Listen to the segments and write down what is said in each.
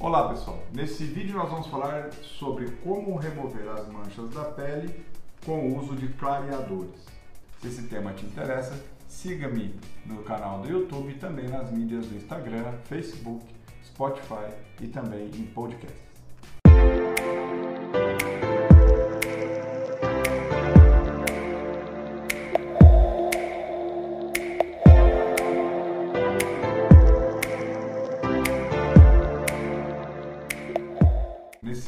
Olá pessoal, nesse vídeo nós vamos falar sobre como remover as manchas da pele com o uso de clareadores. Se esse tema te interessa, siga-me no canal do YouTube e também nas mídias do Instagram, Facebook, Spotify e também em podcasts.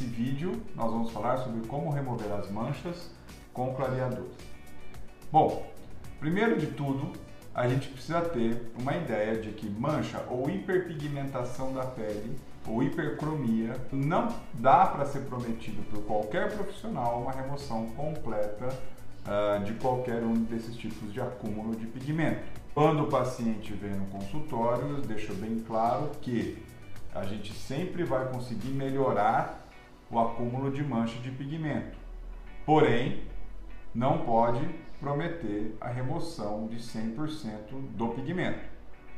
Vídeo nós vamos falar sobre como remover as manchas com clareadores. Bom, primeiro de tudo, a gente precisa ter uma ideia de que mancha ou hiperpigmentação da pele ou hipercromia não dá para ser prometido por qualquer profissional uma remoção completa uh, de qualquer um desses tipos de acúmulo de pigmento. Quando o paciente vem no consultório, deixo bem claro que a gente sempre vai conseguir melhorar o acúmulo de mancha de pigmento. Porém, não pode prometer a remoção de 100% do pigmento.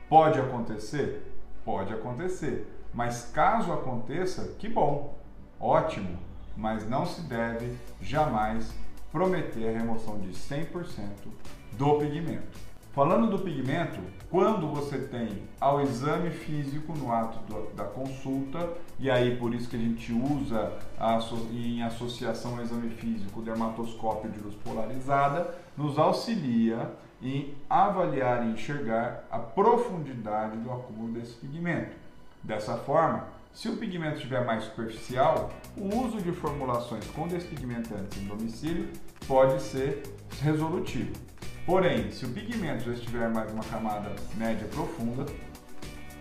Pode acontecer? Pode acontecer. Mas caso aconteça, que bom, ótimo, mas não se deve jamais prometer a remoção de 100% do pigmento. Falando do pigmento, quando você tem ao exame físico no ato do, da consulta, e aí por isso que a gente usa a, em associação ao exame físico o dermatoscópio de luz polarizada, nos auxilia em avaliar e enxergar a profundidade do acúmulo desse pigmento. Dessa forma, se o pigmento estiver mais superficial, o uso de formulações com despigmentantes em domicílio pode ser resolutivo. Porém, se o pigmento já estiver mais uma camada média profunda,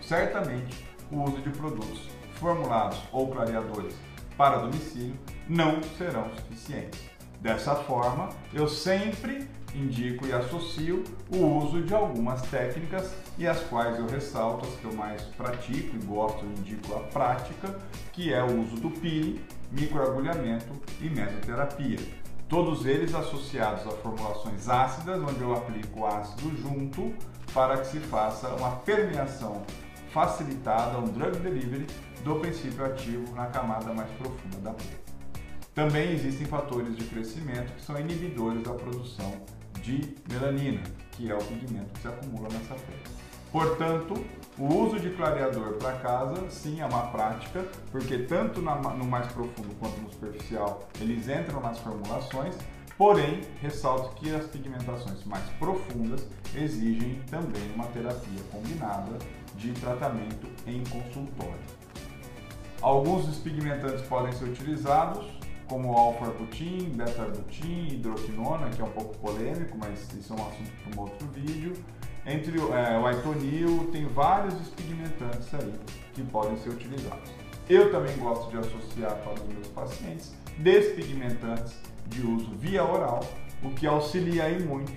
certamente o uso de produtos formulados ou clareadores para domicílio não serão suficientes. Dessa forma, eu sempre indico e associo o uso de algumas técnicas e as quais eu ressalto as que eu mais pratico e gosto e indico a prática, que é o uso do peeling, microagulhamento e mesoterapia todos eles associados a formulações ácidas, onde eu aplico ácido junto para que se faça uma permeação facilitada, um drug delivery do princípio ativo na camada mais profunda da pele. Também existem fatores de crescimento que são inibidores da produção de melanina, que é o pigmento que se acumula nessa pele. Portanto, o uso de clareador para casa, sim, é uma prática, porque tanto no mais profundo quanto no superficial eles entram nas formulações, porém, ressalto que as pigmentações mais profundas exigem também uma terapia combinada de tratamento em consultório. Alguns dos pigmentantes podem ser utilizados, como alfa-arbutin, beta-arbutin, hidroquinona, que é um pouco polêmico, mas isso é um assunto para um outro vídeo. Entre é, o aitonil, tem vários despigmentantes aí que podem ser utilizados. Eu também gosto de associar para os meus pacientes despigmentantes de uso via oral, o que auxilia aí muito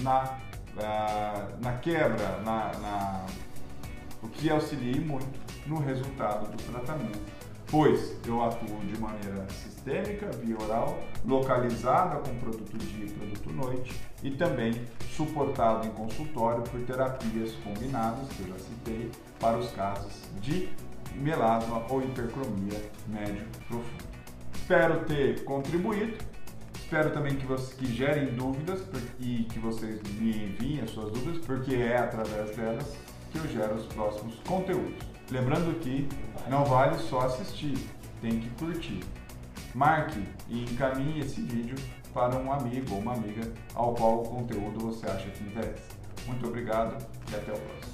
na, uh, na quebra, na, na, o que auxilia muito no resultado do tratamento pois eu atuo de maneira sistêmica, via oral, localizada com produto dia e produto noite e também suportado em consultório por terapias combinadas, que eu já citei, para os casos de melasma ou hipercromia médio profundo. Espero ter contribuído, espero também que, vocês, que gerem dúvidas e que vocês me enviem as suas dúvidas, porque é através delas que eu gero os próximos conteúdos. Lembrando que não vale só assistir, tem que curtir. Marque e encaminhe esse vídeo para um amigo ou uma amiga ao qual o conteúdo você acha que interessa. Muito obrigado e até o próximo.